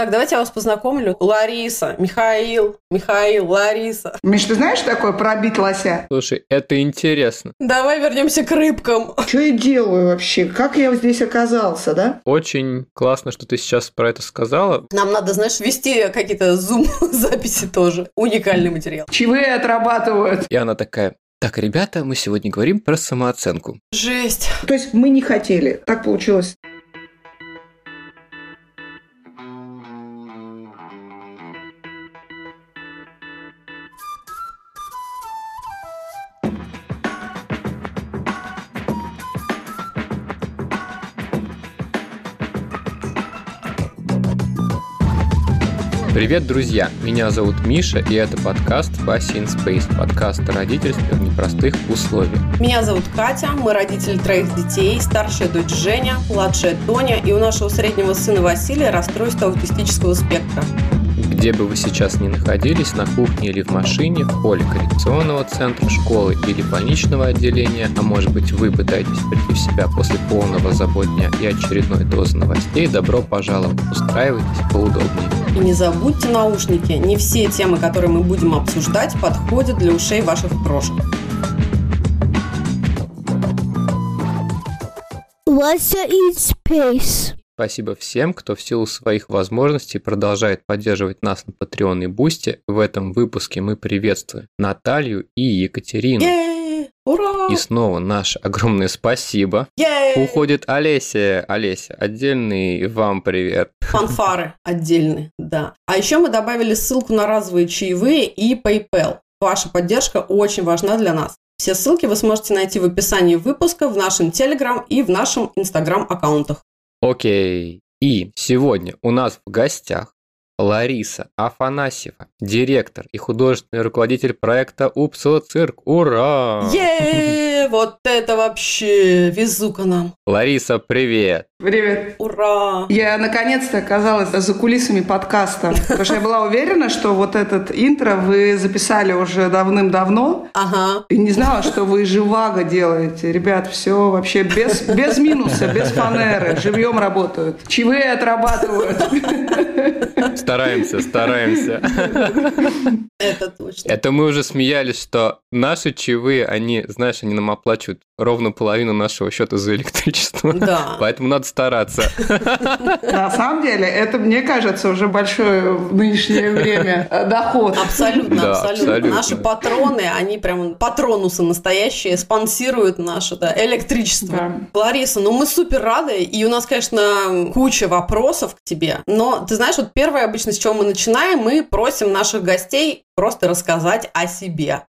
Так, давайте я вас познакомлю. Лариса, Михаил, Михаил, Лариса. Миш, ты знаешь, что такое пробить лося? Слушай, это интересно. Давай вернемся к рыбкам. Что я делаю вообще? Как я здесь оказался, да? Очень классно, что ты сейчас про это сказала. Нам надо, знаешь, вести какие-то зум-записи тоже. Уникальный материал. Чаевые отрабатывают. И она такая, так, ребята, мы сегодня говорим про самооценку. Жесть. То есть мы не хотели. Так получилось. Привет, друзья! Меня зовут Миша, и это подкаст Баси in Space, подкаст о родительстве в непростых условиях. Меня зовут Катя, мы родители троих детей, старшая дочь Женя, младшая Тоня, и у нашего среднего сына Василия расстройство аутистического спектра. Где бы вы сейчас ни находились, на кухне или в машине, в поле коррекционного центра, школы или больничного отделения, а может быть вы пытаетесь прийти в себя после полного забот и очередной дозы новостей, добро пожаловать, устраивайтесь поудобнее. И не забудьте наушники, не все темы, которые мы будем обсуждать, подходят для ушей ваших крошек. Вася in space. Спасибо всем, кто в силу своих возможностей продолжает поддерживать нас на Patreon и Бусти. В этом выпуске мы приветствуем Наталью и Екатерину. Ура! И снова наше огромное спасибо. Уходит Олеся. Олеся, отдельный вам привет. Фанфары отдельные, да. А еще мы добавили ссылку на разовые чаевые и PayPal. Ваша поддержка очень важна для нас. Все ссылки вы сможете найти в описании выпуска, в нашем Телеграм и в нашем Инстаграм аккаунтах. Окей. И сегодня у нас в гостях Лариса Афанасьева, директор и художественный руководитель проекта Упсала-Цирк. Ура! Вот это вообще везука нам. Лариса, привет! Привет. Ура! Я наконец-то оказалась за кулисами подкаста, потому что я была уверена, что вот этот интро вы записали уже давным-давно, Ага. и не знала, что вы живаго делаете. Ребят, все вообще без, без минуса, без фанеры, живьем работают. Чаевые отрабатывают. Стараемся, стараемся. Это точно. Это мы уже смеялись, что наши чаевые, они, знаешь, они нам оплачивают ровно половину нашего счета за электричество. Да. Поэтому надо стараться. На самом деле, это, мне кажется, уже большое в нынешнее время доход. Абсолютно, абсолютно. Наши патроны, они прям патронусы настоящие, спонсируют наше электричество. Лариса, ну мы супер рады, и у нас, конечно, куча вопросов к тебе. Но ты знаешь, вот первое обычно, с чего мы начинаем, мы просим наших гостей просто рассказать о себе.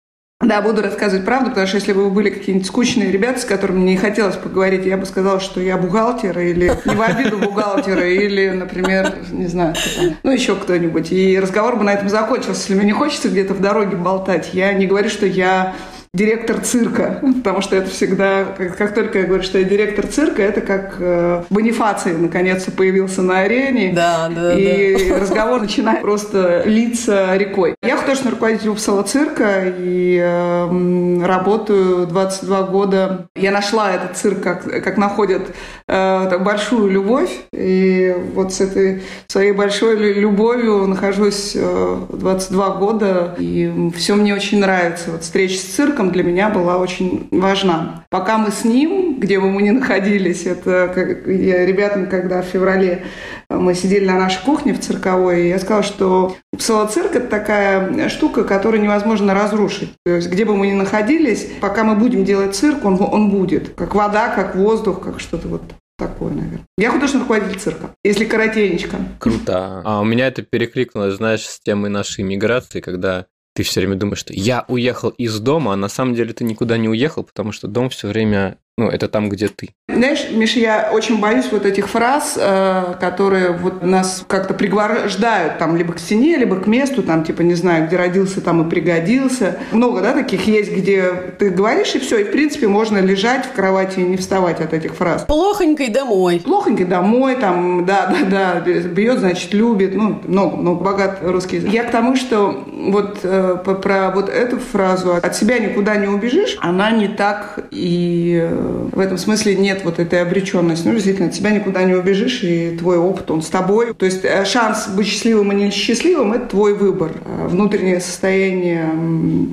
Да, буду рассказывать правду, потому что если бы вы были какие-нибудь скучные ребята, с которыми не хотелось поговорить, я бы сказала, что я бухгалтер, или не в обиду бухгалтера, или, например, не знаю, ну, еще кто-нибудь. И разговор бы на этом закончился. Если мне не хочется где-то в дороге болтать, я не говорю, что я директор цирка, потому что это всегда, как, как только я говорю, что я директор цирка, это как э, Бонифаций наконец-то появился на арене, Да, да, и разговор начинает просто литься рекой. Я художественный руководитель Упсала цирка и э, работаю 22 года. Я нашла этот цирк, как, как находят э, так, большую любовь. И вот с этой своей большой лю- любовью нахожусь э, 22 года. И все мне очень нравится. Вот встреча с цирком для меня была очень важна. Пока мы с ним, где бы мы ни находились, это как я ребятам, когда в феврале мы сидели на нашей кухне в цирковой, и я сказала, что псалоцирк – это такая штука, которую невозможно разрушить. То есть где бы мы ни находились, пока мы будем делать цирк, он, он будет. Как вода, как воздух, как что-то вот такое, наверное. Я художественный руководитель цирка, если коротенечко. Круто. А у меня это перекликнулось, знаешь, с темой нашей миграции, когда ты все время думаешь, что я уехал из дома, а на самом деле ты никуда не уехал, потому что дом все время, ну, это там, где ты. Знаешь, Миша, я очень боюсь вот этих фраз, э, которые вот нас как-то пригвождают там либо к стене, либо к месту, там типа, не знаю, где родился, там и пригодился. Много, да, таких есть, где ты говоришь, и все, и в принципе можно лежать в кровати и не вставать от этих фраз. Плохонько и домой. Плохонький домой, там, да, да, да, бьет, значит, любит, ну, много, много, богат русский язык. Я к тому, что вот э, про вот эту фразу «от себя никуда не убежишь», она не так и в этом смысле нет вот этой обреченности. Ну, действительно, от тебя никуда не убежишь, и твой опыт, он с тобой. То есть э, шанс быть счастливым и несчастливым – это твой выбор. А внутреннее состояние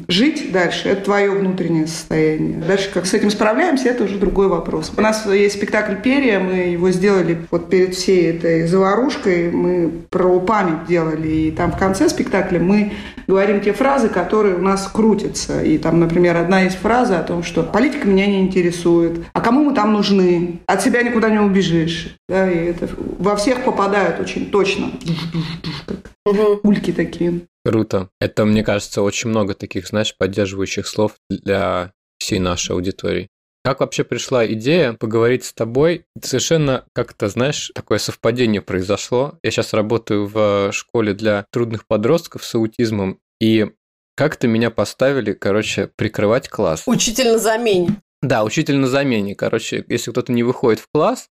жить дальше – это твое внутреннее состояние. Дальше как с этим справляемся, это уже другой вопрос. У нас есть спектакль «Перья», мы его сделали вот перед всей этой заварушкой, мы про память делали, и там в конце спектакля мы говорим те фразы, которые у нас крутятся. И там, например, одна из фраза о том, что политика меня не интересует, а кому мы там нужны, от себя никуда не убежишь. Да, и это во всех попадают очень точно. Как ульки такие. Круто. Это, мне кажется, очень много таких, знаешь, поддерживающих слов для всей нашей аудитории. Как вообще пришла идея поговорить с тобой? Совершенно как-то, знаешь, такое совпадение произошло. Я сейчас работаю в школе для трудных подростков с аутизмом, и как-то меня поставили, короче, прикрывать класс. Учитель на замене. Да, учитель на замене. Короче, если кто-то не выходит в класс,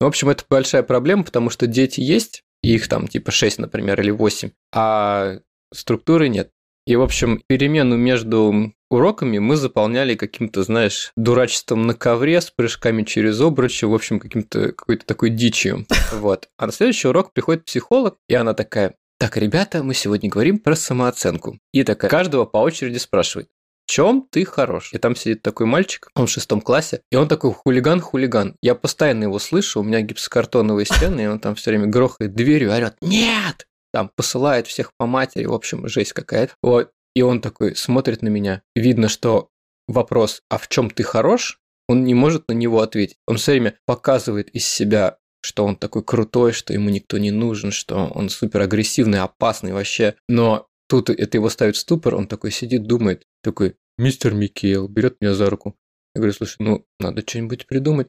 в общем, это большая проблема, потому что дети есть, их там типа 6, например, или 8, а структуры нет. И, в общем, перемену между уроками мы заполняли каким-то, знаешь, дурачеством на ковре с прыжками через обручи, в общем, каким-то какой-то такой дичью. Вот. А на следующий урок приходит психолог, и она такая, так, ребята, мы сегодня говорим про самооценку. И такая, каждого по очереди спрашивает, чем ты хорош? И там сидит такой мальчик, он в шестом классе, и он такой хулиган-хулиган. Я постоянно его слышу, у меня гипсокартоновые стены, и он там все время грохает дверью, орет «Нет!» там посылает всех по матери, в общем, жесть какая-то. Вот. И он такой смотрит на меня. Видно, что вопрос «А в чем ты хорош?» он не может на него ответить. Он все время показывает из себя, что он такой крутой, что ему никто не нужен, что он супер агрессивный, опасный вообще. Но тут это его ставит в ступор, он такой сидит, думает, такой, мистер Микел, берет меня за руку. Я говорю, слушай, ну, надо что-нибудь придумать.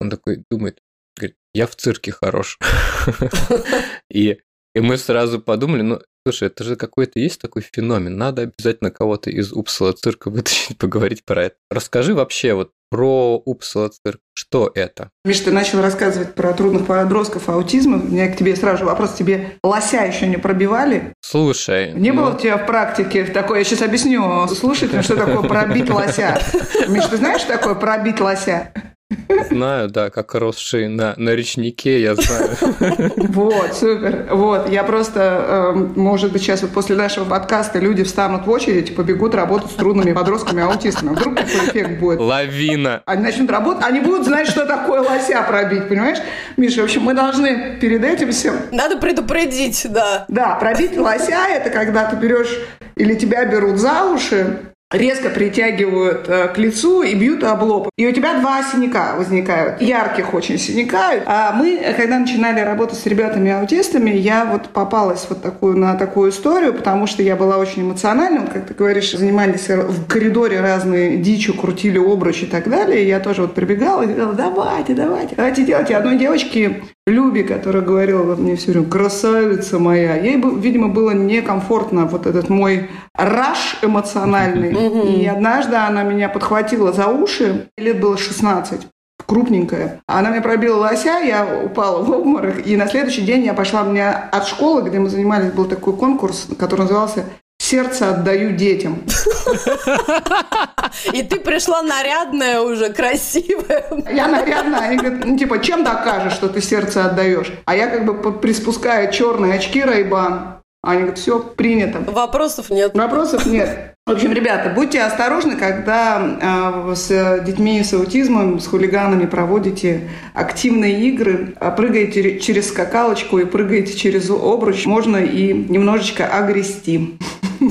Он такой думает, говорит, я в цирке хорош. И и мы сразу подумали, ну, слушай, это же какой-то есть такой феномен, надо обязательно кого-то из Упсала цирка вытащить, поговорить про это. Расскажи вообще вот про Упсала цирк, что это? Миш, ты начал рассказывать про трудных подростков аутизма. У меня к тебе сразу вопрос, тебе лося еще не пробивали? Слушай. Не ну... было у тебя в практике такое, я сейчас объясню слушателям, что такое пробить лося. Миш, ты знаешь, что такое пробить лося? Знаю, да, как росший на, на речнике, я знаю. Вот, супер. Вот, я просто, эм, может быть, сейчас вот после нашего подкаста люди встанут в очередь и побегут работать с трудными подростками-аутистами. Вдруг такой эффект будет. Лавина. Они начнут работать, они будут знать, что такое лося пробить, понимаешь? Миша, в общем, мы должны перед этим всем... Надо предупредить, да. Да, пробить лося – это когда ты берешь или тебя берут за уши, резко притягивают э, к лицу и бьют об лоб. И у тебя два синяка возникают, ярких очень синяка. А мы, когда начинали работать с ребятами-аутистами, я вот попалась вот такую, на такую историю, потому что я была очень эмоциональна. Как ты говоришь, занимались в коридоре разные дичью, крутили обруч и так далее. И я тоже вот прибегала и говорила, давайте, давайте, давайте делайте. Одной девочке Люби, которая говорила вот мне все время, красавица моя, ей, видимо, было некомфортно вот этот мой раш эмоциональный. И однажды она меня подхватила за уши, лет было 16, крупненькая. Она мне пробила лося, я упала в обморок, и на следующий день я пошла, меня от школы, где мы занимались, был такой конкурс, который назывался сердце отдаю детям. И ты пришла нарядная уже, красивая. Я нарядная. Они говорят, ну типа, чем докажешь, что ты сердце отдаешь? А я как бы приспускаю черные очки Райбан. Они говорят, все, принято. Вопросов нет. Вопросов нет. В общем, ребята, будьте осторожны, когда э, с детьми с аутизмом, с хулиганами проводите активные игры, а прыгаете через скакалочку и прыгаете через обруч, можно и немножечко огрести.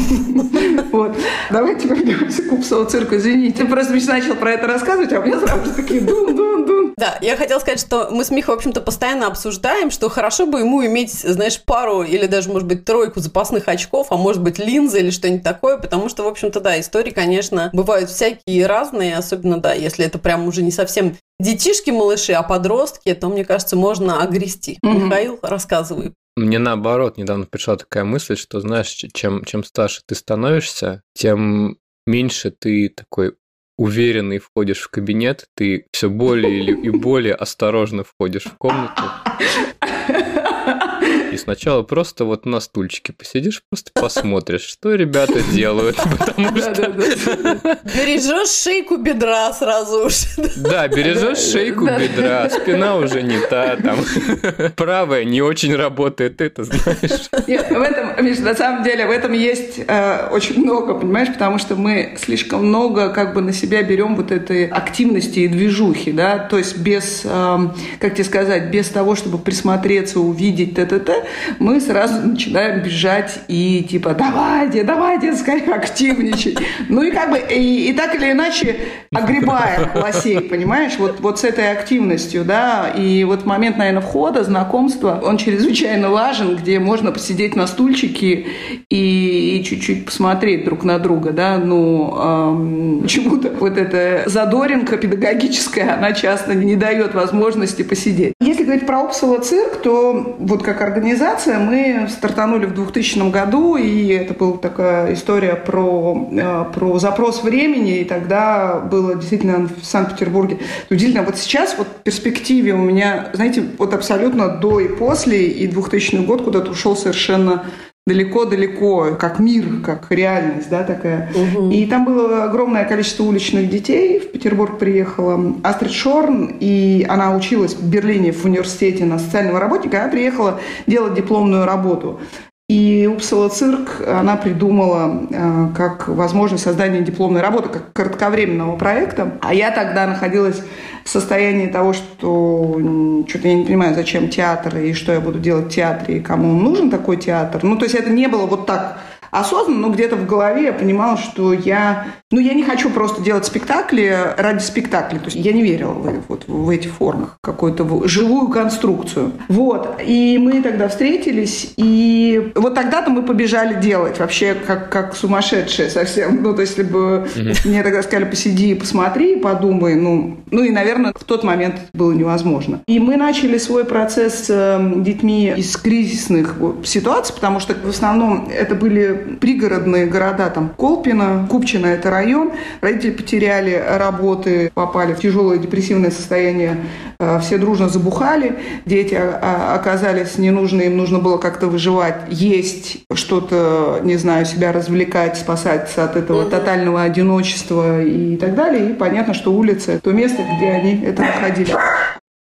Вот. Давайте вернемся к Упсову цирку. Извините, ты просто начал про это рассказывать, а у меня сразу такие дун-дун-дун. Да, я хотела сказать, что мы с Михой, в общем-то, постоянно обсуждаем, что хорошо бы ему иметь, знаешь, пару или даже, может быть, тройку запасных очков, а может быть, линзы или что-нибудь такое, потому что, в общем-то, да, истории, конечно, бывают всякие разные, особенно, да, если это прям уже не совсем детишки, малыши, а подростки, то, мне кажется, можно огрести. Угу. Михаил, рассказывай. Мне наоборот недавно пришла такая мысль, что, знаешь, чем, чем старше ты становишься, тем меньше ты такой уверенный входишь в кабинет, ты все более и более осторожно входишь в комнату сначала просто вот на стульчике посидишь, просто посмотришь, что ребята делают, потому что... Бережешь шейку бедра сразу уж. Да, бережешь шейку бедра, спина уже не та, там правая не очень работает, это знаешь. Нет, в этом, Миш, на самом деле, в этом есть э, очень много, понимаешь, потому что мы слишком много как бы на себя берем вот этой активности и движухи, да, то есть без, э, как тебе сказать, без того, чтобы присмотреться, увидеть т-т-т, мы сразу начинаем бежать и типа давайте, давайте, скорее активничать. Ну и как бы и, и так или иначе огребаем лосей, понимаешь, вот, вот с этой активностью, да, и вот момент, наверное, входа, знакомства, он чрезвычайно важен, где можно посидеть на стульчике и, и чуть-чуть посмотреть друг на друга, да, ну, эм, почему-то вот эта задоринка педагогическая, она часто не дает возможности посидеть. Если говорить про Упсала цирк, то вот как организация мы стартанули в 2000 году, и это была такая история про, э, про запрос времени, и тогда было действительно в Санкт-Петербурге удивительно. Вот сейчас вот в перспективе у меня, знаете, вот абсолютно до и после, и 2000 год куда-то ушел совершенно далеко-далеко, как мир, как реальность, да, такая. Угу. И там было огромное количество уличных детей. В Петербург приехала Астрид Шорн, и она училась в Берлине в университете на социального работника, она приехала делать дипломную работу. И Упсала цирк она придумала э, как возможность создания дипломной работы, как кратковременного проекта. А я тогда находилась в состоянии того, что что-то я не понимаю, зачем театр и что я буду делать в театре и кому нужен такой театр. Ну, то есть это не было вот так осознанно, но где-то в голове я понимала, что я, ну, я не хочу просто делать спектакли ради спектакля. То есть я не верила в, вот, в эти формы, какую-то живую конструкцию. Вот. И мы тогда встретились, и вот тогда-то мы побежали делать вообще как, как сумасшедшие совсем. Ну, то есть, если бы mm-hmm. мне тогда сказали, посиди, посмотри, подумай, ну, ну и, наверное, в тот момент это было невозможно. И мы начали свой процесс с эм, детьми из кризисных ситуаций, потому что в основном это были пригородные города, там Колпино, Купчино – это район. Родители потеряли работы, попали в тяжелое депрессивное состояние, э, все дружно забухали, дети оказались ненужны, им нужно было как-то выживать, есть что-то, не знаю, себя развлекать, спасаться от этого угу. тотального одиночества и так далее. И понятно, что улица – то место, где они это находили.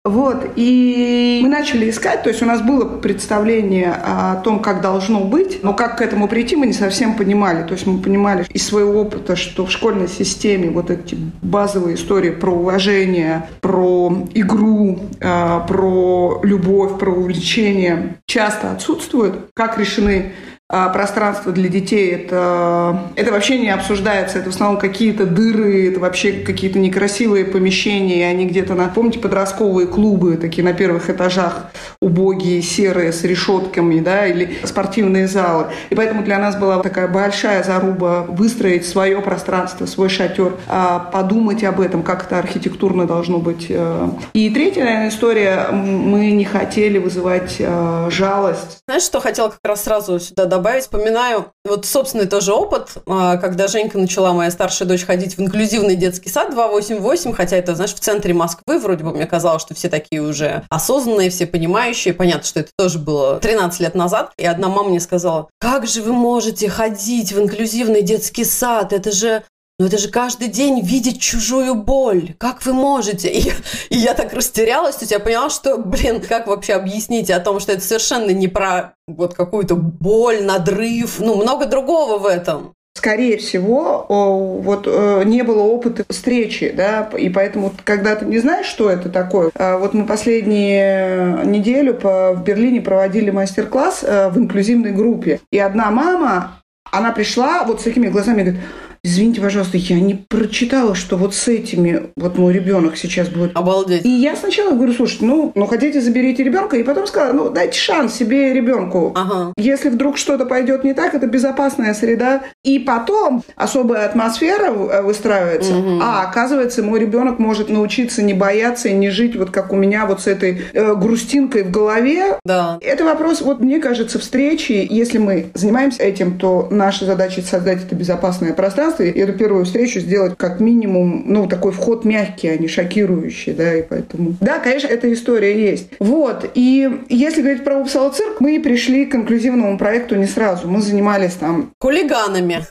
Вот, и мы начали искать, то есть у нас было представление о том, как должно быть, но как к этому прийти, мы не совсем понимали. То есть мы понимали из своего опыта, что в школьной системе вот эти базовые истории про уважение, про игру, а, про любовь, про увлечение часто отсутствуют. Как решены а пространство для детей это, это вообще не обсуждается. Это в основном какие-то дыры, это вообще какие-то некрасивые помещения. Они где-то на, помните, подростковые клубы, такие на первых этажах, убогие, серые, с решетками, да, или спортивные залы. И поэтому для нас была такая большая заруба выстроить свое пространство, свой шатер, а подумать об этом, как это архитектурно должно быть. Э. И третья, наверное, история, мы не хотели вызывать э, жалость. Знаешь, что хотела как раз сразу сюда добавить, вспоминаю вот собственный тоже опыт, а, когда Женька начала, моя старшая дочь, ходить в инклюзивный детский сад 288, хотя это, знаешь, в центре Москвы, вроде бы мне казалось, что все такие уже осознанные, все понимающие. Понятно, что это тоже было 13 лет назад. И одна мама мне сказала, как же вы можете ходить в инклюзивный детский сад? Это же но это же каждый день видеть чужую боль. Как вы можете? И, и я так растерялась, то есть я поняла, что, блин, как вообще объяснить о том, что это совершенно не про вот какую-то боль, надрыв, ну, много другого в этом скорее всего, вот э, не было опыта встречи, да, и поэтому, когда ты не знаешь, что это такое, а вот мы последнюю неделю в Берлине проводили мастер-класс э, в инклюзивной группе, и одна мама, она пришла вот с такими глазами, говорит, Извините, пожалуйста, я не прочитала, что вот с этими вот мой ребенок сейчас будет. Обалдеть. И я сначала говорю, слушайте, ну, ну хотите, заберите ребенка, и потом сказала, ну, дайте шанс себе ребенку. Ага. Если вдруг что-то пойдет не так, это безопасная среда. И потом особая атмосфера э, выстраивается. Угу. А оказывается, мой ребенок может научиться не бояться и не жить вот как у меня вот с этой э, грустинкой в голове. Да. Это вопрос, вот мне кажется, встречи. Если мы занимаемся этим, то наша задача создать это безопасное пространство пространство, и эту первую встречу сделать как минимум, ну, такой вход мягкий, а не шокирующий, да, и поэтому... Да, конечно, эта история есть. Вот, и если говорить про Упсала цирк, мы пришли к инклюзивному проекту не сразу. Мы занимались там... Хулиганами.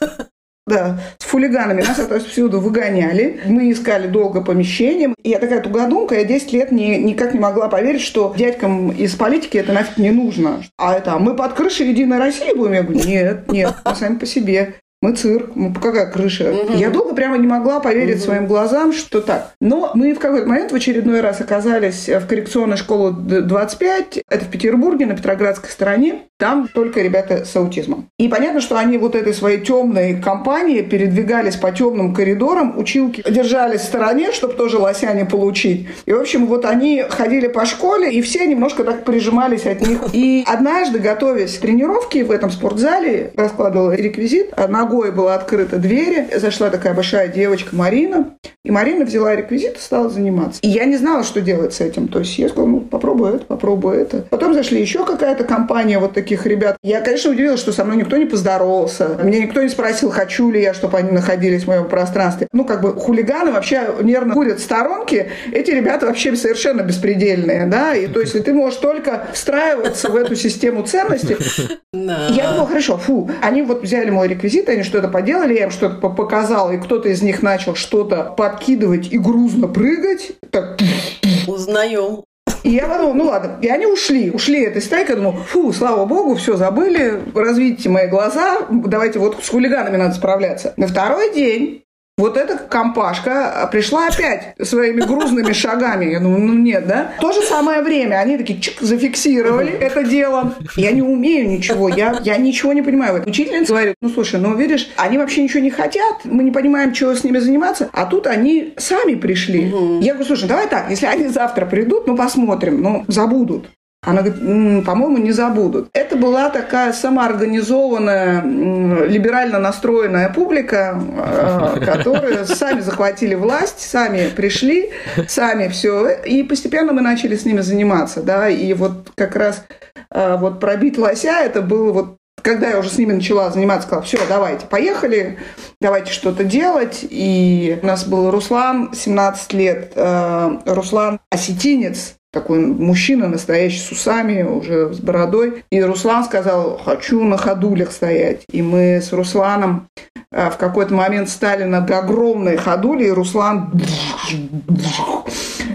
Да, с фулиганами нас отовсюду выгоняли. Мы искали долго помещением. И я такая тугодумка, я 10 лет не, никак не могла поверить, что дядькам из политики это нафиг не нужно. А это, мы под крышей Единой России будем? Я говорю, нет, нет, мы сами по себе мы цирк, мы какая крыша. Угу. Я долго прямо не могла поверить угу. своим глазам, что так. Но мы в какой-то момент в очередной раз оказались в коррекционной школе 25, это в Петербурге, на Петроградской стороне. Там только ребята с аутизмом. И понятно, что они вот этой своей темной компанией передвигались по темным коридорам, училки держались в стороне, чтобы тоже лосяне получить. И, в общем, вот они ходили по школе, и все немножко так прижимались от них. И однажды, готовясь к тренировке в этом спортзале, раскладывала реквизит, ногу ногой была открыта дверь, зашла такая большая девочка Марина, и Марина взяла реквизит и стала заниматься. И я не знала, что делать с этим. То есть я сказала, ну, попробуй это, попробуй это. Потом зашли еще какая-то компания вот таких ребят. Я, конечно, удивилась, что со мной никто не поздоровался. Меня никто не спросил, хочу ли я, чтобы они находились в моем пространстве. Ну, как бы хулиганы вообще нервно курят в сторонке. Эти ребята вообще совершенно беспредельные, да. И то есть ты можешь только встраиваться в эту систему ценностей. Я думала, хорошо, фу. Они вот взяли мой реквизит, они что-то поделали, я им что-то показала, и кто-то из них начал что-то подкидывать и грузно прыгать. Так... Узнаем. И я подумала, ну ладно, и они ушли, ушли этой стайкой, думаю, фу, слава богу, все забыли, развидите мои глаза, давайте вот с хулиганами надо справляться. На второй день вот эта компашка пришла опять своими грузными шагами. Я думаю, ну нет, да? В то же самое время они такие чик, зафиксировали это дело. Я не умею ничего, я, я ничего не понимаю. Учительница говорит, ну слушай, ну видишь, они вообще ничего не хотят, мы не понимаем, чего с ними заниматься, а тут они сами пришли. Я говорю, слушай, давай так, если они завтра придут, ну посмотрим, ну забудут. Она говорит, по-моему, не забудут. Это была такая самоорганизованная, либерально настроенная публика, э, которые сами захватили власть, сами пришли, сами все. И постепенно мы начали с ними заниматься. Да? И вот как раз э, вот пробить лося, это было вот когда я уже с ними начала заниматься, сказала, все, давайте, поехали, давайте что-то делать. И у нас был Руслан, 17 лет. Э, Руслан осетинец, такой мужчина настоящий с усами, уже с бородой. И Руслан сказал, хочу на ходулях стоять. И мы с Русланом э, в какой-то момент стали над огромной ходулей, и Руслан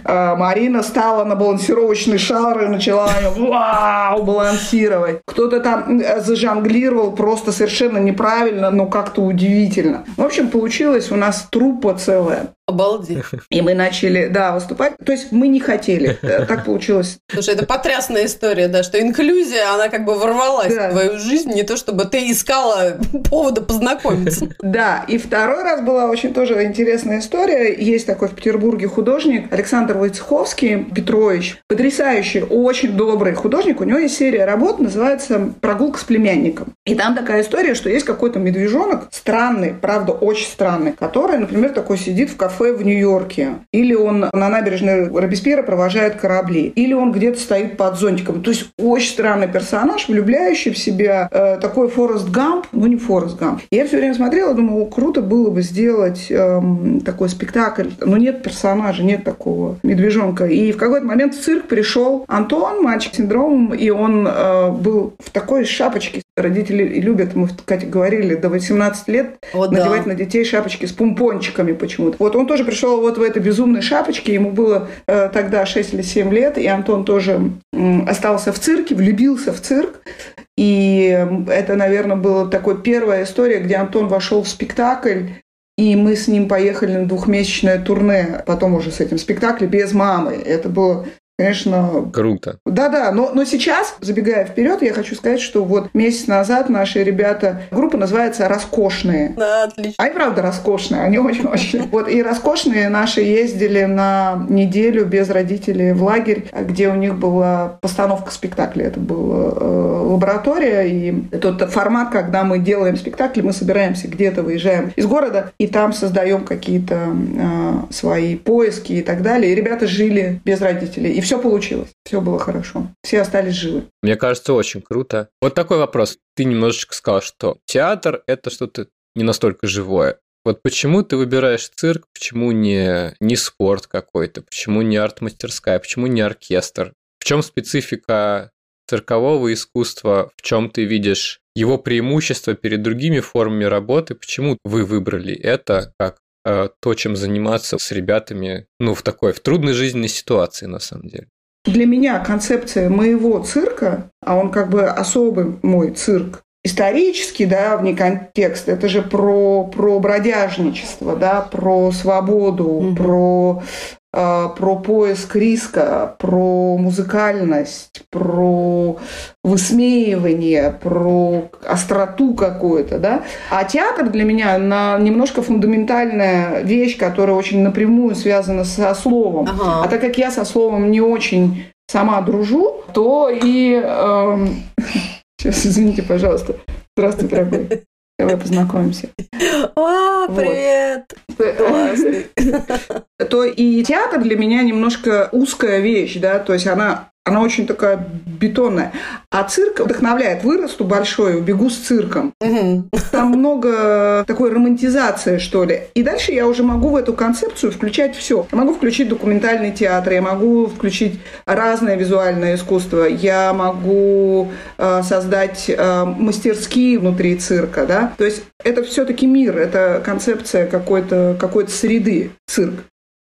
э, Марина стала на балансировочный шар и начала вау, балансировать. Кто-то там э, зажонглировал просто совершенно неправильно, но как-то удивительно. В общем, получилось у нас труппа целая. Обалдеть. И мы начали, да, выступать. То есть мы не хотели. Так получилось. Слушай, это потрясная история, да, что инклюзия, она как бы ворвалась да. в твою жизнь, не то чтобы ты искала повода познакомиться. Да, и второй раз была очень тоже интересная история. Есть такой в Петербурге художник Александр Войцеховский Петрович. Потрясающий, очень добрый художник. У него есть серия работ, называется «Прогулка с племянником». И там такая история, что есть какой-то медвежонок, странный, правда, очень странный, который, например, такой сидит в кафе кафе в Нью-Йорке, или он на набережной Робеспьера провожает корабли, или он где-то стоит под зонтиком. То есть очень странный персонаж, влюбляющий в себя э, такой Форест Гамп, ну не Форест Гамп. Я все время смотрела, думала, круто было бы сделать э, такой спектакль, но нет персонажа, нет такого медвежонка. И в какой-то момент в цирк пришел Антон, мальчик с синдромом, и он э, был в такой шапочке. Родители любят, мы, Катя, говорили, до 18 лет О, надевать да. на детей шапочки с пумпончиками почему-то. Вот он тоже пришел вот в этой безумной шапочке, ему было э, тогда 6 или 7 лет, и Антон тоже э, остался в цирке, влюбился в цирк. И это, наверное, была такой первая история, где Антон вошел в спектакль, и мы с ним поехали на двухмесячное турне, потом уже с этим спектаклем без мамы. Это было конечно... Круто. Да-да, но, но сейчас, забегая вперед, я хочу сказать, что вот месяц назад наши ребята, группа называется «Роскошные». Да, отлично. Они, правда, роскошные, они очень-очень. Вот, и «Роскошные» наши ездили на неделю без родителей в лагерь, где у них была постановка спектакля. Это была э, лаборатория, и тот формат, когда мы делаем спектакль, мы собираемся где-то, выезжаем из города, и там создаем какие-то э, свои поиски и так далее. И ребята жили без родителей. И все получилось, все было хорошо. Все остались живы. Мне кажется, очень круто. Вот такой вопрос. Ты немножечко сказал, что театр – это что-то не настолько живое. Вот почему ты выбираешь цирк, почему не, не спорт какой-то, почему не арт-мастерская, почему не оркестр? В чем специфика циркового искусства, в чем ты видишь его преимущество перед другими формами работы, почему вы выбрали это как то, чем заниматься с ребятами, ну, в такой, в трудной жизненной ситуации, на самом деле? Для меня концепция моего цирка, а он как бы особый мой цирк, исторический, да, вне контекста, это же про, про бродяжничество, да, про свободу, угу. про про поиск риска, про музыкальность, про высмеивание, про остроту какую-то, да. А театр для меня на немножко фундаментальная вещь, которая очень напрямую связана со словом. Ага. А так как я со словом не очень сама дружу, то и... Эм... Сейчас, извините, пожалуйста. Здравствуй, дорогой. Давай познакомимся. О, привет! Классный. То и театр для меня немножко узкая вещь, да, то есть она она очень такая бетонная. А цирк вдохновляет. Вырасту большой, убегу с цирком. Там много такой романтизации, что ли. И дальше я уже могу в эту концепцию включать все. Я могу включить документальный театр, я могу включить разное визуальное искусство, я могу э, создать э, мастерские внутри цирка, да. То есть это все-таки мир, это концепция какой-то какой среды, цирк.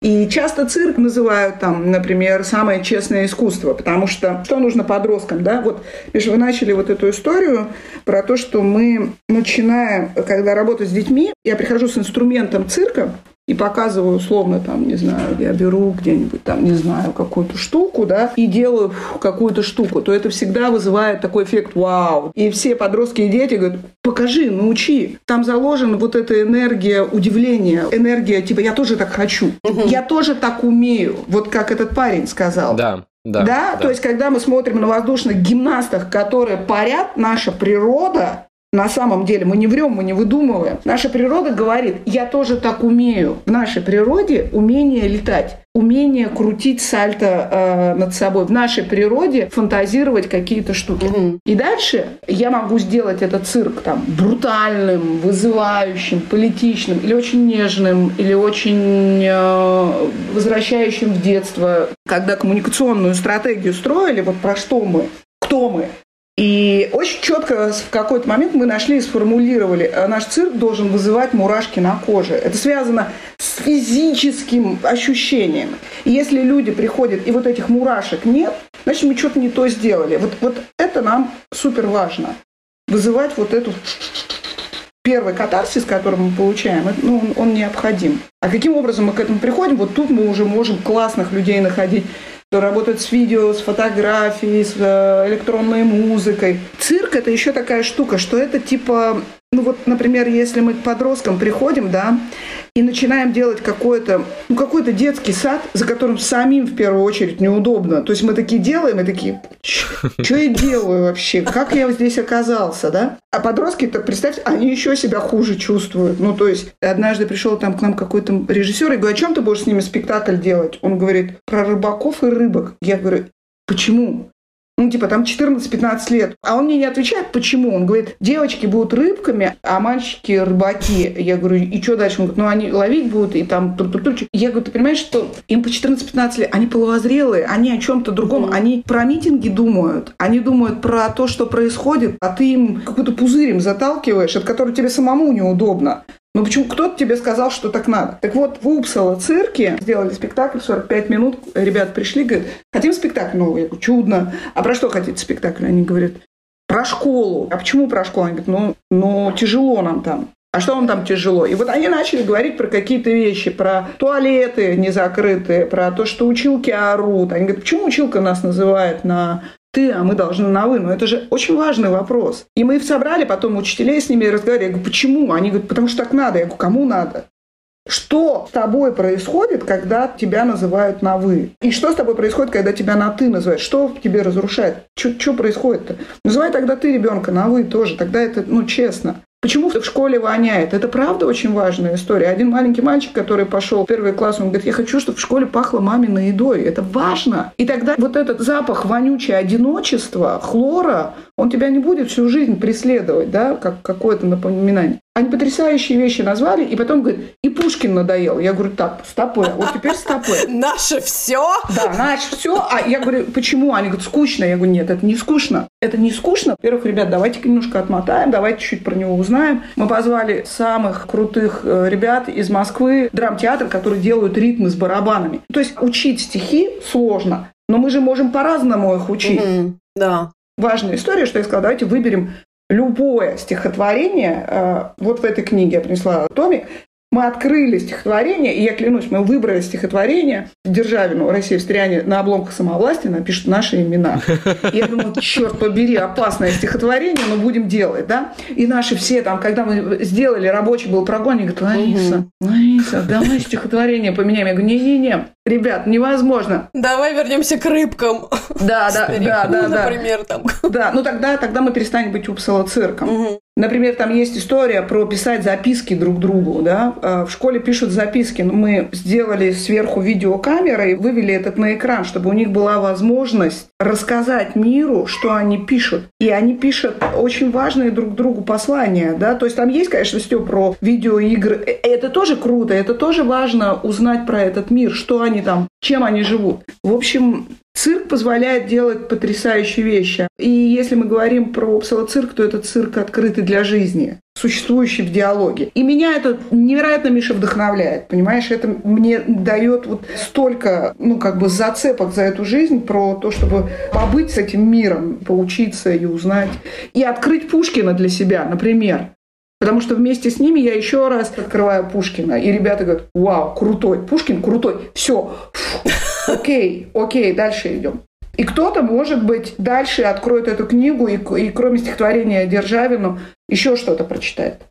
И часто цирк называют там, например, самое честное искусство, потому что что нужно подросткам, да? Вот, видишь, вы начали вот эту историю про то, что мы начинаем, когда работать с детьми, я прихожу с инструментом цирка, и показываю условно, там, не знаю, я беру где-нибудь там, не знаю, какую-то штуку, да, и делаю какую-то штуку, то это всегда вызывает такой эффект вау. И все подростки и дети говорят, покажи, научи. Там заложена вот эта энергия удивления, энергия типа я тоже так хочу, я тоже так умею, вот как этот парень сказал. Да. Да, да, да, то есть когда мы смотрим на воздушных гимнастах, которые парят, наша природа на самом деле мы не врем, мы не выдумываем. Наша природа говорит, я тоже так умею. В нашей природе умение летать умение крутить сальто э, над собой. В нашей природе фантазировать какие-то штуки. Угу. И дальше я могу сделать этот цирк там брутальным, вызывающим, политичным, или очень нежным, или очень э, возвращающим в детство. Когда коммуникационную стратегию строили, вот про что мы, кто мы, и очень четко в какой-то момент мы нашли и сформулировали, э, наш цирк должен вызывать мурашки на коже. Это связано с физическим ощущением. И если люди приходят, и вот этих мурашек нет, значит, мы что-то не то сделали. Вот, вот это нам супер важно. Вызывать вот эту первый катарсис, который мы получаем, ну, он, он необходим. А каким образом мы к этому приходим? Вот тут мы уже можем классных людей находить кто работает с видео, с фотографией, с э, электронной музыкой. Цирк – это еще такая штука, что это типа ну вот, например, если мы к подросткам приходим, да, и начинаем делать какой-то, ну, какой-то детский сад, за которым самим в первую очередь неудобно. То есть мы такие делаем и такие, что я делаю вообще? Как я здесь оказался, да? А подростки, так представьте, они еще себя хуже чувствуют. Ну, то есть однажды пришел там к нам какой-то режиссер и говорит, о чем ты будешь с ними спектакль делать? Он говорит, про рыбаков и рыбок. Я говорю, Почему? Ну, типа, там 14-15 лет. А он мне не отвечает, почему. Он говорит, девочки будут рыбками, а мальчики рыбаки. Я говорю, и что дальше? Он говорит, ну, они ловить будут, и там... Тур -тур -тур. Я говорю, ты понимаешь, что им по 14-15 лет, они половозрелые, они о чем-то другом, mm-hmm. они про митинги думают, они думают про то, что происходит, а ты им какой-то пузырь им заталкиваешь, от которого тебе самому неудобно. Ну почему кто-то тебе сказал, что так надо? Так вот, в Упсала цирке сделали спектакль, 45 минут, ребят пришли, говорят, хотим спектакль новый. Я говорю, чудно. А про что хотите спектакль? Они говорят, про школу. А почему про школу? Они говорят, ну, ну тяжело нам там. А что вам там тяжело? И вот они начали говорить про какие-то вещи, про туалеты незакрытые, про то, что училки орут. Они говорят, почему училка нас называет на ты, а мы должны на вы. Но это же очень важный вопрос. И мы собрали потом учителей с ними разговаривали. Я говорю, почему? Они говорят, потому что так надо. Я говорю, кому надо? Что с тобой происходит, когда тебя называют на «вы»? И что с тобой происходит, когда тебя на «ты» называют? Что в тебе разрушает? Что происходит-то? Называй тогда ты ребенка на «вы» тоже. Тогда это, ну, честно. Почему в школе воняет? Это правда очень важная история. Один маленький мальчик, который пошел в первый класс, он говорит, я хочу, чтобы в школе пахло маминой едой. Это важно. И тогда вот этот запах вонючее одиночества, хлора, он тебя не будет всю жизнь преследовать, да, как какое-то напоминание. Они потрясающие вещи назвали, и потом говорят, и Пушкин надоел. Я говорю, так, стопы, вот теперь стопы. Наше все? Да, наше все. А я говорю, почему? Они говорят, скучно. Я говорю, нет, это не скучно. Это не скучно. Во-первых, ребят, давайте немножко отмотаем, давайте чуть про него узнаем. Мы позвали самых крутых э, ребят из Москвы, драмтеатр, которые делают ритмы с барабанами. То есть учить стихи сложно, но мы же можем по-разному их учить. Мгм, Да. Важная история, что я сказала, давайте выберем любое стихотворение. Э, Вот в этой книге я принесла томик. Мы открыли стихотворение, и я клянусь, мы выбрали стихотворение Державину «Россия в стряне» на обломках самовластия напишут наши имена. И я думаю, черт побери, опасное стихотворение, но будем делать, да? И наши все там, когда мы сделали, рабочий был прогон, они говорят, Лариса, Лариса, давай стихотворение поменяем. Я говорю, не-не-не, ребят, невозможно. Давай вернемся к рыбкам. Да, да, да, да, да. Например, там. Да, ну тогда, тогда мы перестанем быть Упсала цирком. Мгм. Например, там есть история про писать записки друг другу, да. Э, В школе пишут записки. но Мы сделали сверху видеокамеры и вывели этот на экран, чтобы у них была возможность рассказать миру, что они пишут. И они пишут очень важные друг другу послания, да. То есть там есть, конечно, все про видеоигры. Э, Это тоже круто, это тоже важно узнать про этот мир, что они там, чем они живут. В общем, Цирк позволяет делать потрясающие вещи. И если мы говорим про цирк, то это цирк открытый для жизни, существующий в диалоге. И меня это невероятно, Миша, вдохновляет. Понимаешь, это мне дает вот столько, ну, как бы зацепок за эту жизнь про то, чтобы побыть с этим миром, поучиться и узнать. И открыть Пушкина для себя, например. Потому что вместе с ними я еще раз открываю Пушкина. И ребята говорят, вау, крутой, Пушкин крутой. Все, окей, окей, дальше идем. И кто-то, может быть, дальше откроет эту книгу и, и кроме стихотворения Державину еще что-то прочитает.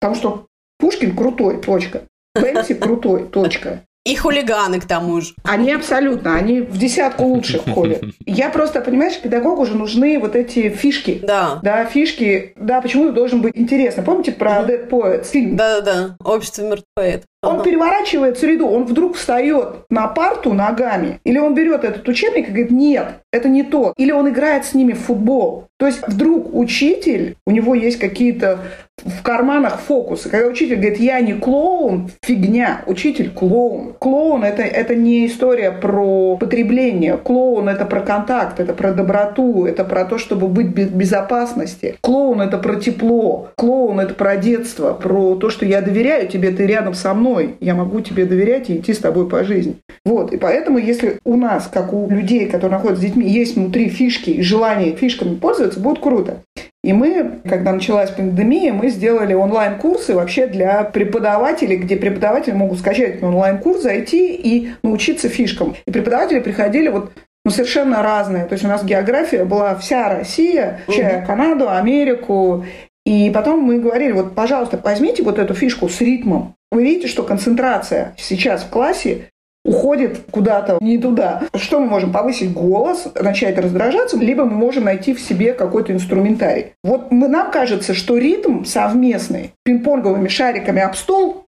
Потому что Пушкин крутой, точка. Бенси крутой, точка. И хулиганы к тому же. Они абсолютно, они в десятку лучших входят. Я просто, понимаешь, педагогу уже нужны вот эти фишки. Да. Да, фишки, да, почему должен быть интересно. Помните про Dead Poets фильм? Да-да-да. Общество мертвеет. Он переворачивает среду, он вдруг встает на парту ногами, или он берет этот учебник и говорит, нет, это не то. Или он играет с ними в футбол. То есть вдруг учитель, у него есть какие-то в карманах фокусы. Когда учитель говорит, я не клоун, фигня, учитель клоун. Клоун это, это не история про потребление. Клоун это про контакт, это про доброту, это про то, чтобы быть в безопасности. Клоун это про тепло. Клоун это про детство, про то, что я доверяю тебе, ты рядом со мной. Я могу тебе доверять и идти с тобой по жизни. Вот. И поэтому, если у нас, как у людей, которые находятся с детьми, есть внутри фишки и желание фишками пользоваться, будет круто. И мы, когда началась пандемия, мы сделали онлайн-курсы вообще для преподавателей, где преподаватели могут скачать онлайн-курс, зайти и научиться фишкам. И преподаватели приходили вот ну, совершенно разные. То есть у нас география была вся Россия, включая Канаду, Америку. И потом мы говорили, вот, пожалуйста, возьмите вот эту фишку с ритмом. Вы видите, что концентрация сейчас в классе уходит куда-то не туда. Что мы можем? Повысить голос, начать раздражаться, либо мы можем найти в себе какой-то инструментарий. Вот нам кажется, что ритм совместный, пинг-понговыми шариками об стол,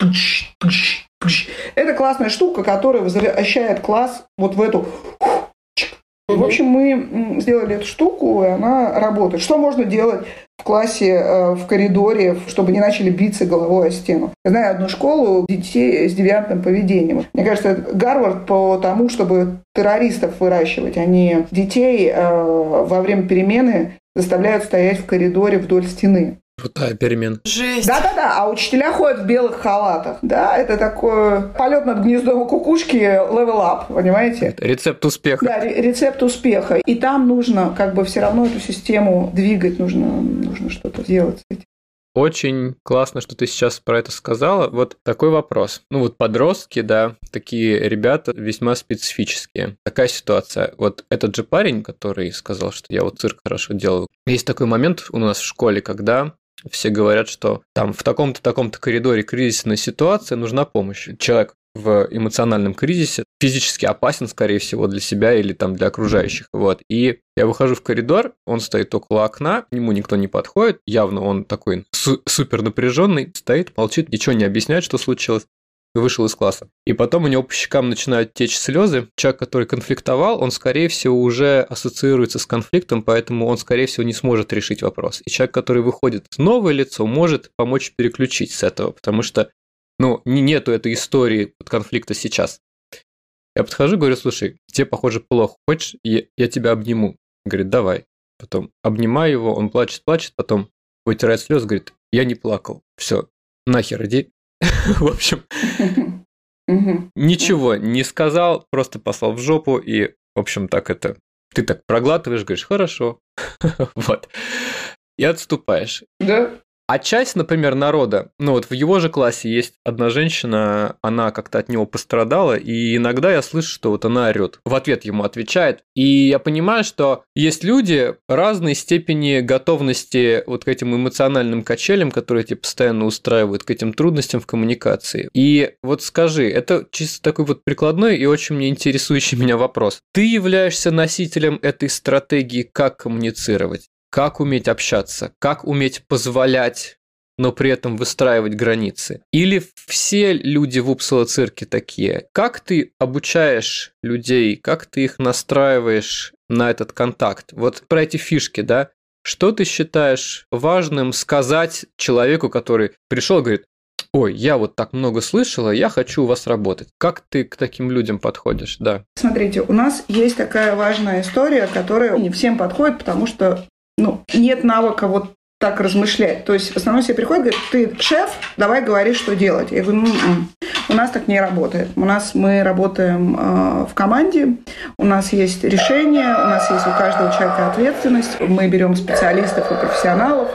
это классная штука, которая возвращает класс вот в эту в общем, мы сделали эту штуку, и она работает. Что можно делать в классе, э, в коридоре, чтобы не начали биться головой о стену? Я знаю одну школу детей с девиантным поведением. Мне кажется, Гарвард по тому, чтобы террористов выращивать. Они детей э, во время перемены заставляют стоять в коридоре вдоль стены. Крутая перемена. Жесть. Да-да-да, а учителя ходят в белых халатах. Да, это такой полет над гнездом кукушки level up, понимаете? Рецепт успеха. Да, ре- рецепт успеха. И там нужно как бы все равно эту систему двигать, нужно, нужно что-то делать с этим. Очень классно, что ты сейчас про это сказала. Вот такой вопрос. Ну вот подростки, да, такие ребята весьма специфические. Такая ситуация. Вот этот же парень, который сказал, что я вот цирк хорошо делаю. Есть такой момент у нас в школе, когда все говорят, что там в таком-то таком-то коридоре кризисная ситуация, нужна помощь. Человек в эмоциональном кризисе, физически опасен, скорее всего, для себя или там для окружающих. Вот. И я выхожу в коридор, он стоит около окна, к нему никто не подходит, явно он такой су- супер напряженный, стоит, молчит, ничего не объясняет, что случилось. Вышел из класса. И потом у него по щекам начинают течь слезы. Человек, который конфликтовал, он, скорее всего, уже ассоциируется с конфликтом, поэтому он, скорее всего, не сможет решить вопрос. И человек, который выходит новое лицо, может помочь переключить с этого, потому что ну, нету этой истории конфликта сейчас. Я подхожу, говорю, слушай, тебе, похоже, плохо. Хочешь, я, я тебя обниму? Говорит, давай. Потом обнимаю его, он плачет, плачет, потом вытирает слезы, говорит, я не плакал. Все, нахер иди. В общем, ничего не сказал, просто послал в жопу, и, в общем, так это... Ты так проглатываешь, говоришь, хорошо. Вот. И отступаешь. Да. А часть, например, народа, ну вот в его же классе есть одна женщина, она как-то от него пострадала, и иногда я слышу, что вот она орет. В ответ ему отвечает. И я понимаю, что есть люди разной степени готовности вот к этим эмоциональным качелям, которые тебе постоянно устраивают, к этим трудностям в коммуникации. И вот скажи, это чисто такой вот прикладной и очень мне интересующий меня вопрос. Ты являешься носителем этой стратегии, как коммуницировать? Как уметь общаться, как уметь позволять но при этом выстраивать границы? Или все люди в Упсала цирке такие? Как ты обучаешь людей, как ты их настраиваешь на этот контакт? Вот про эти фишки, да? Что ты считаешь важным сказать человеку, который пришел и говорит, ой, я вот так много слышала, я хочу у вас работать. Как ты к таким людям подходишь, да? Смотрите, у нас есть такая важная история, которая не всем подходит, потому что ну, нет навыка вот так размышлять. То есть в основном все приходят и говорят, ты шеф, давай говори, что делать. Я говорю, м-м, у нас так не работает. У нас мы работаем э, в команде, у нас есть решение, у нас есть у каждого человека ответственность, мы берем специалистов и профессионалов,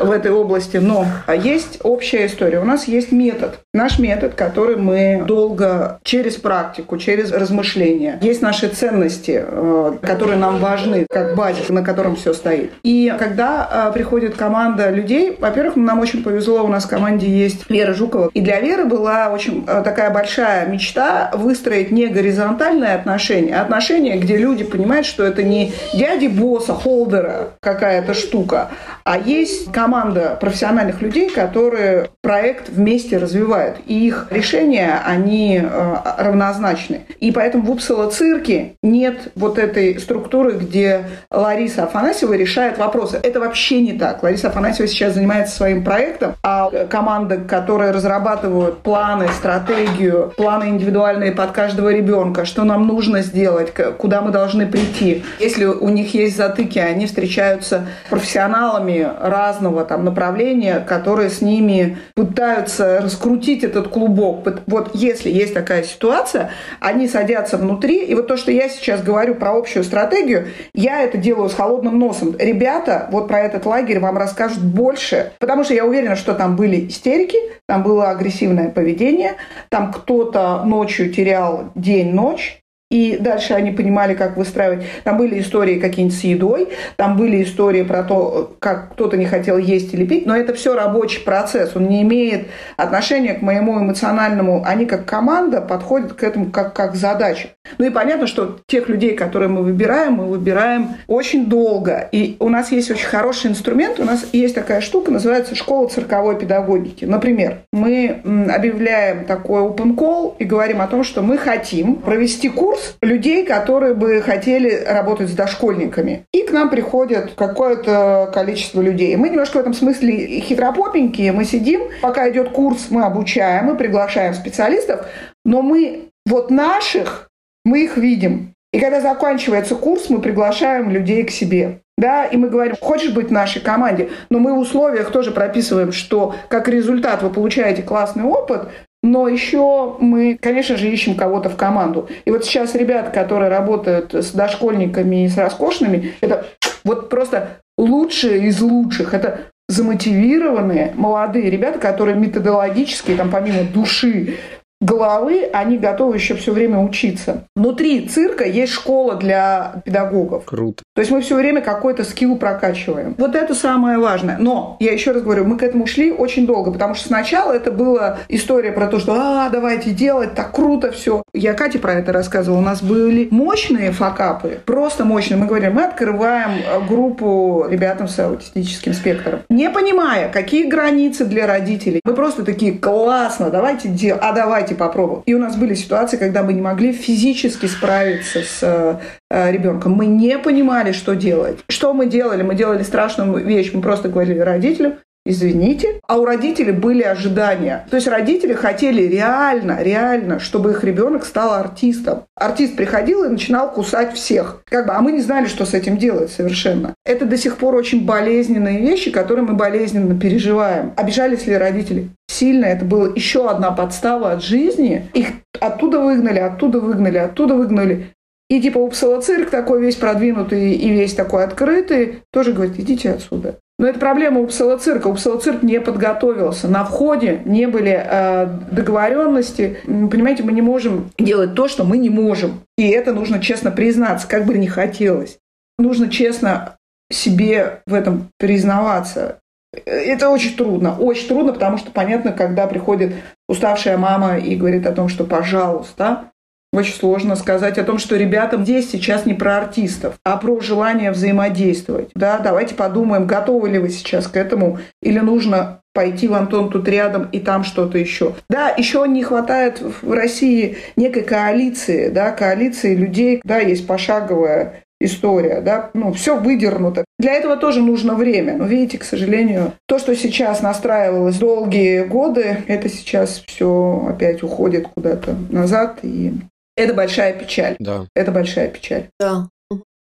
в этой области, но есть общая история. У нас есть метод. Наш метод, который мы долго через практику, через размышления. Есть наши ценности, э, которые нам важны, как базис, на котором все стоит. И когда э, приходит команда людей, во-первых, нам очень повезло, у нас в команде есть Вера Жукова. И для Веры была очень э, такая большая мечта выстроить не горизонтальные отношения, а отношения, где люди понимают, что это не дяди босса, холдера какая-то штука, а есть команда профессиональных людей, которые проект вместе развивают. И их решения, они э, равнозначны. И поэтому в Упсала цирке нет вот этой структуры, где Лариса Афанасьева решает вопросы. Это вообще не так. Лариса Афанасьева сейчас занимается своим проектом, а команда, которая разрабатывают планы, стратегию, планы индивидуальные под каждого ребенка, что нам нужно сделать, куда мы должны прийти. Если у них есть затыки, они встречаются с профессионалами, разного там направления, которые с ними пытаются раскрутить этот клубок. Вот если есть такая ситуация, они садятся внутри, и вот то, что я сейчас говорю про общую стратегию, я это делаю с холодным носом. Ребята вот про этот лагерь вам расскажут больше, потому что я уверена, что там были истерики, там было агрессивное поведение, там кто-то ночью терял день-ночь, и дальше они понимали, как выстраивать. Там были истории какие-нибудь с едой, там были истории про то, как кто-то не хотел есть или пить, но это все рабочий процесс, он не имеет отношения к моему эмоциональному. Они как команда подходят к этому как, как задача. Ну и понятно, что тех людей, которые мы выбираем, мы выбираем очень долго. И у нас есть очень хороший инструмент, у нас есть такая штука, называется школа цирковой педагогики. Например, мы объявляем такой open call и говорим о том, что мы хотим провести курс курс людей, которые бы хотели работать с дошкольниками. И к нам приходит какое-то количество людей. Мы немножко в этом смысле хитропопенькие. Мы сидим, пока идет курс, мы обучаем, мы приглашаем специалистов, но мы вот наших, мы их видим. И когда заканчивается курс, мы приглашаем людей к себе. Да, и мы говорим, хочешь быть в нашей команде, но мы в условиях тоже прописываем, что как результат вы получаете классный опыт, но еще мы, конечно же, ищем кого-то в команду. И вот сейчас ребята, которые работают с дошкольниками и с роскошными, это вот просто лучшие из лучших. Это замотивированные молодые ребята, которые методологически, там, помимо души, головы, они готовы еще все время учиться. Внутри цирка есть школа для педагогов. Круто. То есть мы все время какой-то скилл прокачиваем. Вот это самое важное. Но, я еще раз говорю, мы к этому шли очень долго, потому что сначала это была история про то, что «а, давайте делать, так круто все». Я Кате про это рассказывала. У нас были мощные факапы, просто мощные. Мы говорим, мы открываем э, группу ребятам с аутистическим спектром, не понимая, какие границы для родителей. Мы просто такие «классно, давайте делать, а давайте давайте попробуем. И у нас были ситуации, когда мы не могли физически справиться с э, э ребенком. Мы не понимали, что делать. Что мы делали? Мы делали страшную вещь. Мы просто говорили родителям, извините. А у родителей были ожидания. То есть родители хотели реально, реально, чтобы их ребенок стал артистом. Артист приходил и начинал кусать всех. Как бы, а мы не знали, что с этим делать совершенно. Это до сих пор очень болезненные вещи, которые мы болезненно переживаем. Обижались ли родители? Сильно. Это была еще одна подстава от жизни. Их оттуда выгнали, оттуда выгнали, оттуда выгнали. И типа Упсала цирк такой весь продвинутый и весь такой открытый, тоже говорит, идите отсюда. Но это проблема Упсала цирка. Упсала цирк не подготовился. На входе не были э, договоренности. Понимаете, мы не можем делать то, что мы не можем. И это нужно честно признаться, как бы ни хотелось. Нужно честно себе в этом признаваться. Это очень трудно, очень трудно, потому что понятно, когда приходит уставшая мама и говорит о том, что пожалуйста, очень сложно сказать о том, что ребятам здесь сейчас не про артистов, а про желание взаимодействовать. Да, давайте подумаем, готовы ли вы сейчас к этому, или нужно пойти в Антон тут рядом и там что-то еще. Да, еще не хватает в России некой коалиции, да, коалиции людей, да, есть пошаговая история, да, ну, все выдернуто. Для этого тоже нужно время. Но видите, к сожалению, то, что сейчас настраивалось долгие годы, это сейчас все опять уходит куда-то назад, и это большая печаль. Да. Это большая печаль. Да.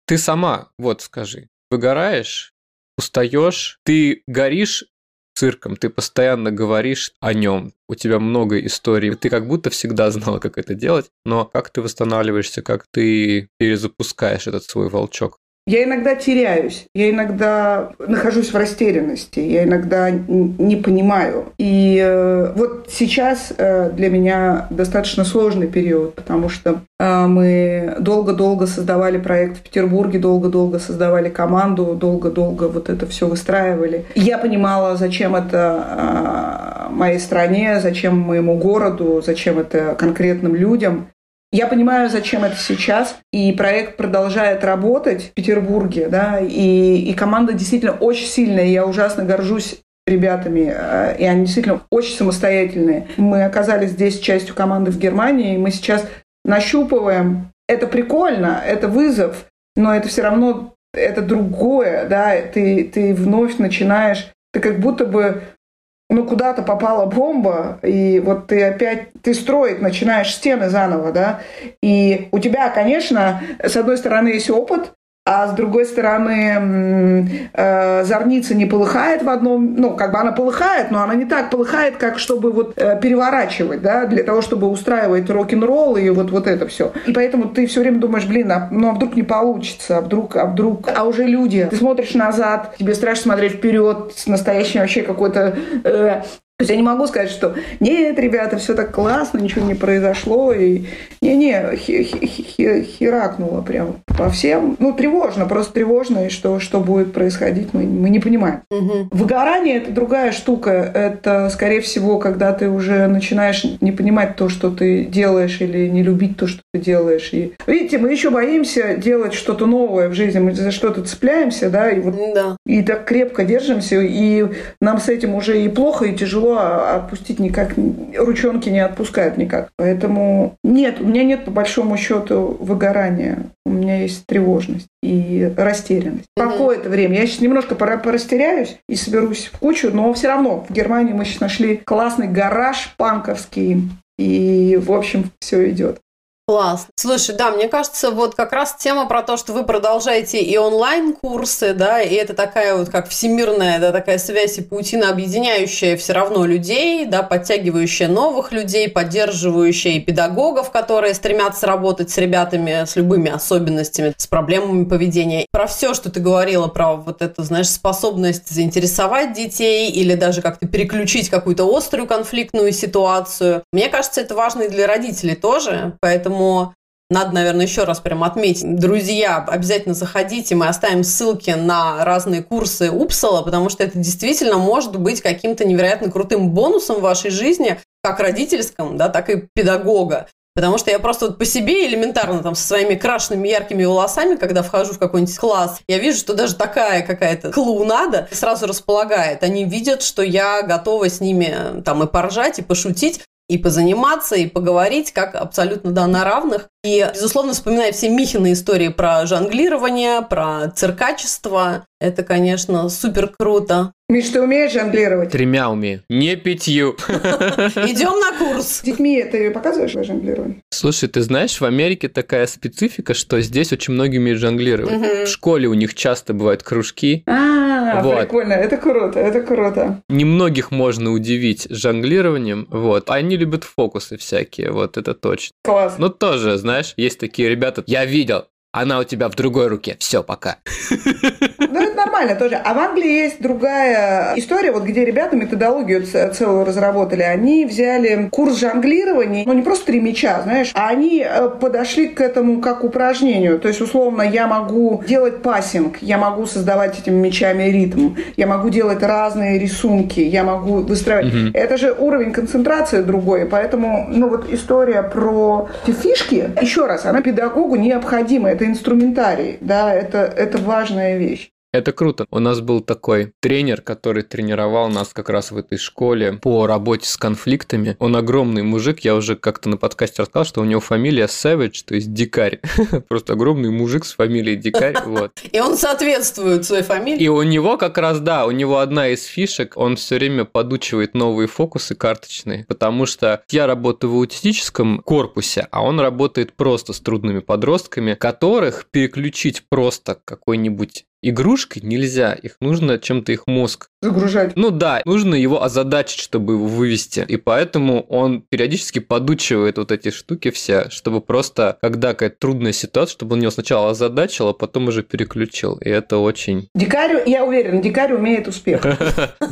Ты сама, вот скажи, выгораешь, устаешь, ты горишь цирком, ты постоянно говоришь о нем, у тебя много историй, ты как будто всегда знала, как это делать, но как ты восстанавливаешься, как ты перезапускаешь этот свой волчок? Я иногда теряюсь, я иногда нахожусь в растерянности, я иногда не понимаю. И э, вот сейчас э, для меня достаточно сложный период, потому что э, мы долго-долго создавали проект в Петербурге, долго-долго создавали команду, долго-долго вот это все выстраивали. Я понимала, зачем это моей стране, зачем моему городу, зачем это конкретным людям. Я понимаю, зачем это сейчас, и проект продолжает работать в Петербурге, да, и, и команда действительно очень сильная, я ужасно горжусь ребятами, э, и они действительно очень самостоятельные. Мы оказались здесь частью команды в Германии, и мы сейчас нащупываем. Это прикольно, это вызов, но это все равно это другое, да, ты, ты вновь начинаешь, ты как будто бы ну, куда-то попала бомба, и вот ты опять, ты строить начинаешь стены заново, да, и у тебя, конечно, с одной стороны есть опыт, а с другой стороны э, зорница не полыхает в одном, ну, как бы она полыхает, но она не так полыхает, как чтобы вот э, переворачивать, да, для того, чтобы устраивать рок-н-ролл и вот, вот это все. И поэтому ты все время думаешь, блин, а, ну, а вдруг не получится, а вдруг, а вдруг, а уже люди, ты смотришь назад, тебе страшно смотреть вперед с настоящим вообще какой-то э, то есть я не могу сказать, что нет, ребята, все так классно, ничего не произошло. И не-не, херакнуло прям по всем. Ну, тревожно, просто тревожно, и что, что будет происходить, мы, мы не понимаем. Угу. Выгорание – это другая штука. Это, скорее всего, когда ты уже начинаешь не понимать то, что ты делаешь, или не любить то, что ты делаешь. И, видите, мы еще боимся делать что-то новое в жизни, мы за что-то цепляемся, да, и, вот, да. и так крепко держимся, и нам с этим уже и плохо, и тяжело, тяжело отпустить никак, ручонки не отпускают никак. Поэтому нет, у меня нет по большому счету выгорания. У меня есть тревожность и растерянность. Mm-hmm. Какое-то время. Я сейчас немножко порастеряюсь и соберусь в кучу, но все равно в Германии мы сейчас нашли классный гараж панковский. И, в общем, все идет. Класс. Слушай, да, мне кажется, вот как раз тема про то, что вы продолжаете и онлайн-курсы, да, и это такая вот как всемирная, да, такая связь и паутина, объединяющая все равно людей, да, подтягивающая новых людей, поддерживающая и педагогов, которые стремятся работать с ребятами с любыми особенностями, с проблемами поведения. Про все, что ты говорила, про вот эту, знаешь, способность заинтересовать детей или даже как-то переключить какую-то острую конфликтную ситуацию. Мне кажется, это важно и для родителей тоже, поэтому Поэтому надо, наверное, еще раз прям отметить. Друзья, обязательно заходите, мы оставим ссылки на разные курсы Упсала, потому что это действительно может быть каким-то невероятно крутым бонусом в вашей жизни, как родительском, да, так и педагога. Потому что я просто вот по себе элементарно там со своими крашенными яркими волосами, когда вхожу в какой-нибудь класс, я вижу, что даже такая какая-то клоунада сразу располагает. Они видят, что я готова с ними там и поржать, и пошутить, и позаниматься, и поговорить, как абсолютно, да, на равных. И, безусловно, вспоминая все Михины истории про жонглирование, про циркачество, это, конечно, супер круто. Миш, ты умеешь жонглировать? Тремя умею. Не пятью. Идем на курс. С детьми ты показываешь жонглирование? Слушай, ты знаешь, в Америке такая специфика, что здесь очень многие умеют жонглировать. В школе у них часто бывают кружки. А, Вот. прикольно, это круто, это круто. Немногих можно удивить жонглированием. Вот. Они любят фокусы всякие, вот это точно. Класс. Ну, тоже, знаешь, есть такие ребята, я видел, она у тебя в другой руке. Все, пока. Ну, нормально тоже. А в Англии есть другая история, вот где ребята методологию целую разработали. Они взяли курс жонглирования, ну, не просто три мяча, знаешь, а они э, подошли к этому как упражнению. То есть, условно, я могу делать пассинг, я могу создавать этими мячами ритм, я могу делать разные рисунки, я могу выстраивать. Мгм. Это же уровень концентрации другой, поэтому, ну, вот история про эти фишки, еще раз, она педагогу необходима, это инструментарий, да, это, это важная вещь. Это круто. У нас был такой тренер, который тренировал нас как раз в этой школе по работе с конфликтами. Он огромный мужик. Я уже как-то на подкасте рассказал, что у него фамилия Savage, то есть дикарь. Просто огромный мужик с фамилией дикарь. Вот. И он соответствует своей фамилии. И у него как раз, да, у него одна из фишек, он все время подучивает новые фокусы карточные, потому что я работаю в аутистическом корпусе, а он работает просто с трудными подростками, которых переключить просто какой-нибудь игрушкой нельзя, их нужно чем-то их мозг. Загружать. Ну да, нужно его озадачить, чтобы его вывести. И поэтому он периодически подучивает вот эти штуки все, чтобы просто, когда какая-то трудная ситуация, чтобы он его сначала озадачил, а потом уже переключил. И это очень Дикарь, я уверен, дикарь умеет успех.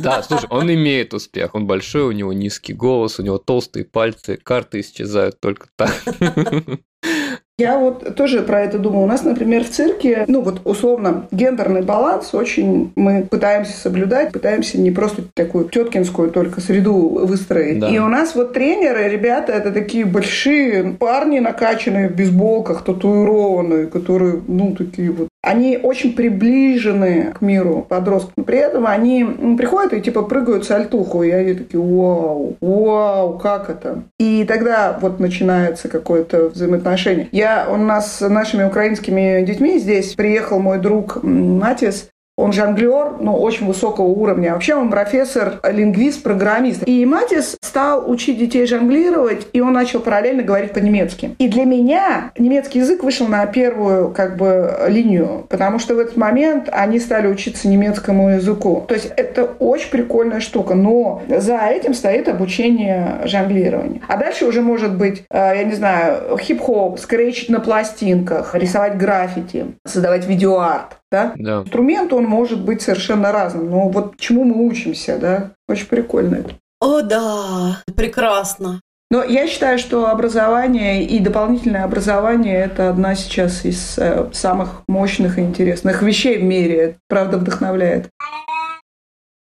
Да, слушай, он имеет успех. Он большой, у него низкий голос, у него толстые пальцы, карты исчезают только так. Я вот тоже про это думаю. У нас, например, в цирке, ну вот условно, гендерный баланс очень мы пытаемся соблюдать, пытаемся не просто такую теткинскую только среду выстроить. Да. И у нас вот тренеры, ребята, это такие большие парни, накачанные в бейсболках, татуированные, которые, ну, такие вот они очень приближены к миру подростков, но при этом они м, приходят и типа прыгают сальтуху, и они такие, вау, вау, как это? И тогда вот начинается какое-то взаимоотношение. Я, у нас с нашими украинскими детьми здесь приехал мой друг Матис, он жонглер, но очень высокого уровня. Вообще он профессор, лингвист, программист. И Матис стал учить детей жонглировать, и он начал параллельно говорить по-немецки. И для меня немецкий язык вышел на первую как бы линию, потому что в этот момент они стали учиться немецкому языку. То есть это очень прикольная штука, но за этим стоит обучение жонглированию. А дальше уже может быть, э, я не знаю, хип-хоп, скретчить на пластинках, рисовать граффити, создавать видеоарт. Да? Да. Инструмент, он может быть совершенно разным. Но вот чему мы учимся, да? Очень прикольно это. О, да, прекрасно. Но я считаю, что образование и дополнительное образование – это одна сейчас из э, самых мощных и интересных вещей в мире. Это, правда, вдохновляет.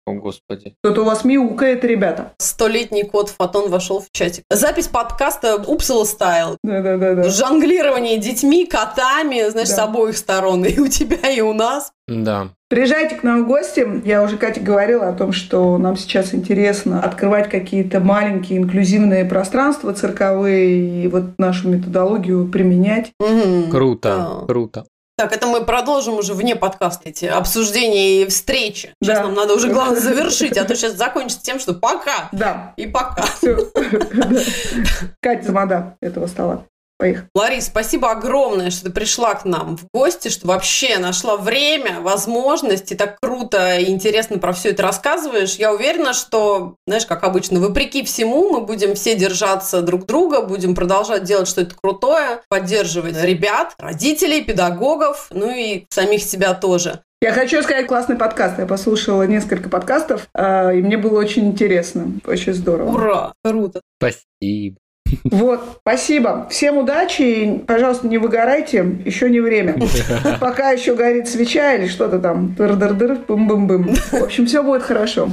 О, господи. Кто-то у вас мяукает, ребята. Столетний кот Фотон вошел в чатик. Запись подкаста Упсала Стайл. Да-да-да. Жонглирование детьми, котами, знаешь, Да. с обоих сторон. И у тебя, и у нас. Да. Приезжайте к нам в гости. Я уже Кате говорила о том, что нам сейчас интересно открывать какие-то маленькие инклюзивные пространства цирковые и вот нашу методологию применять. Мгм. Круто, Да. круто. Так, это мы продолжим уже вне подкаста эти обсуждения и встречи. Сейчас Да. нам надо уже, главное, завершить, а то сейчас закончится тем, что пока Да, и пока. все. Катя Замада этого стола. Поехали. Ларис, спасибо огромное, что ты пришла к нам в гости, что вообще нашла время, возможность, и так круто и интересно про все это рассказываешь. Я уверена, что, знаешь, как обычно, вопреки всему, мы будем все держаться друг друга, будем продолжать делать что-то крутое, поддерживать ребят, родителей, педагогов, ну и самих себя тоже. Я хочу сказать классный подкаст. Я послушала несколько подкастов, а, и мне было очень интересно. Очень здорово. Ура! Круто! Спасибо. Вот, спасибо. Всем удачи. и, Пожалуйста, не выгорайте. Еще не время. Пока еще горит свеча или что-то там. Дыр-дыр-дыр, бым-бым-бым. В общем, все будет хорошо.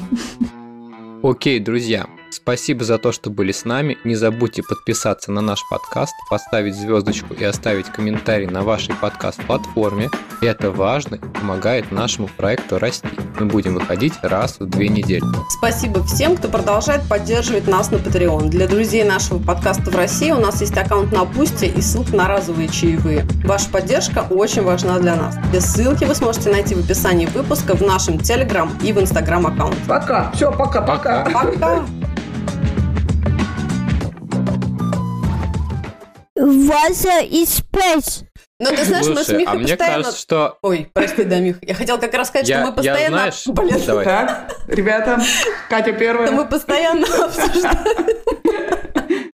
Окей, друзья, Спасибо за то, что были с нами. Не забудьте подписаться на наш подкаст, поставить звездочку и оставить комментарий на вашей подкаст-платформе. Это важно и помогает нашему проекту расти. Мы будем выходить раз в две недели. Спасибо всем, кто продолжает поддерживать нас на Patreon. Для друзей нашего подкаста в России у нас есть аккаунт на Бусти и ссылка на разовые чаевые. Ваша поддержка очень важна для нас. Все ссылки вы сможете найти в описании выпуска в нашем Телеграм и в Инстаграм аккаунте. Пока. Все, пока-пока. Пока! Water is space. Но ты знаешь, мы с Слушай, Михой а мне постоянно... кажется, что Ой, прости, да, Мих. Я хотела как раз сказать, Я- что мы я, постоянно... знаешь, Блин, давай. Так, ребята, Катя первая. что мы постоянно обсуждаем